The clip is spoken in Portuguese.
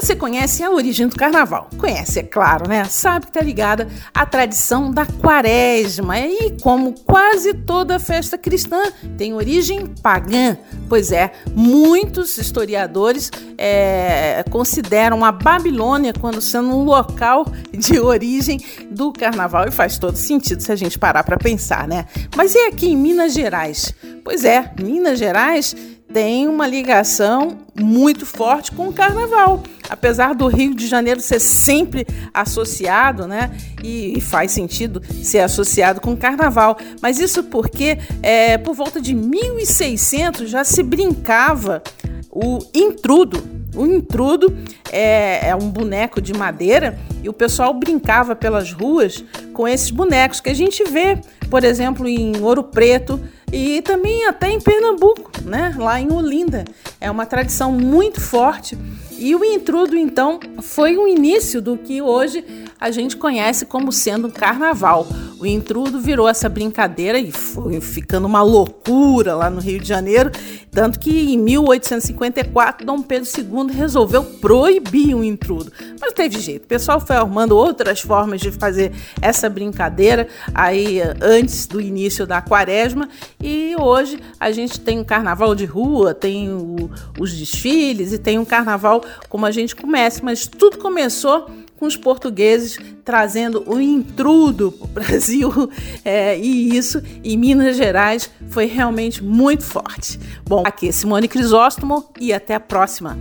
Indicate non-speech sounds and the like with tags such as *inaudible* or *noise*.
Você conhece a origem do carnaval? Conhece, é claro, né? Sabe que está ligada à tradição da quaresma. E como quase toda festa cristã tem origem pagã, pois é, muitos historiadores é, consideram a Babilônia quando sendo um local de origem do carnaval. E faz todo sentido se a gente parar para pensar, né? Mas e aqui em Minas Gerais? Pois é, Minas Gerais tem uma ligação muito forte com o carnaval. Apesar do Rio de Janeiro ser sempre associado, né? E, faz sentido ser associado com o carnaval. Mas isso porque é, por volta de 1600 já se brincava o intrudo o intrudo é, é, um boneco de madeira e o pessoal brincava pelas ruas com esses bonecos que a gente vê, por exemplo, em Ouro Preto e também até em Pernambuco, né? lá em Olinda. É uma tradição muito forte. E o intrudo, então, foi o início do que hoje a gente conhece como sendo um carnaval. O intrudo virou essa brincadeira e foi ficando uma loucura lá no Rio de Janeiro, tanto que em 1854 Dom Pedro II resolveu proibir o intrudo. Mas teve jeito, o pessoal foi arrumando outras formas de fazer essa brincadeira aí antes do início da quaresma e hoje a gente tem um carnaval de rua, tem o, os desfiles e tem um carnaval como a gente começa, mas tudo começou com os portugueses trazendo o intrudo para o *laughs* Brasil é, e isso em Minas Gerais foi realmente muito forte. Bom, aqui é Simone Crisóstomo e até a próxima.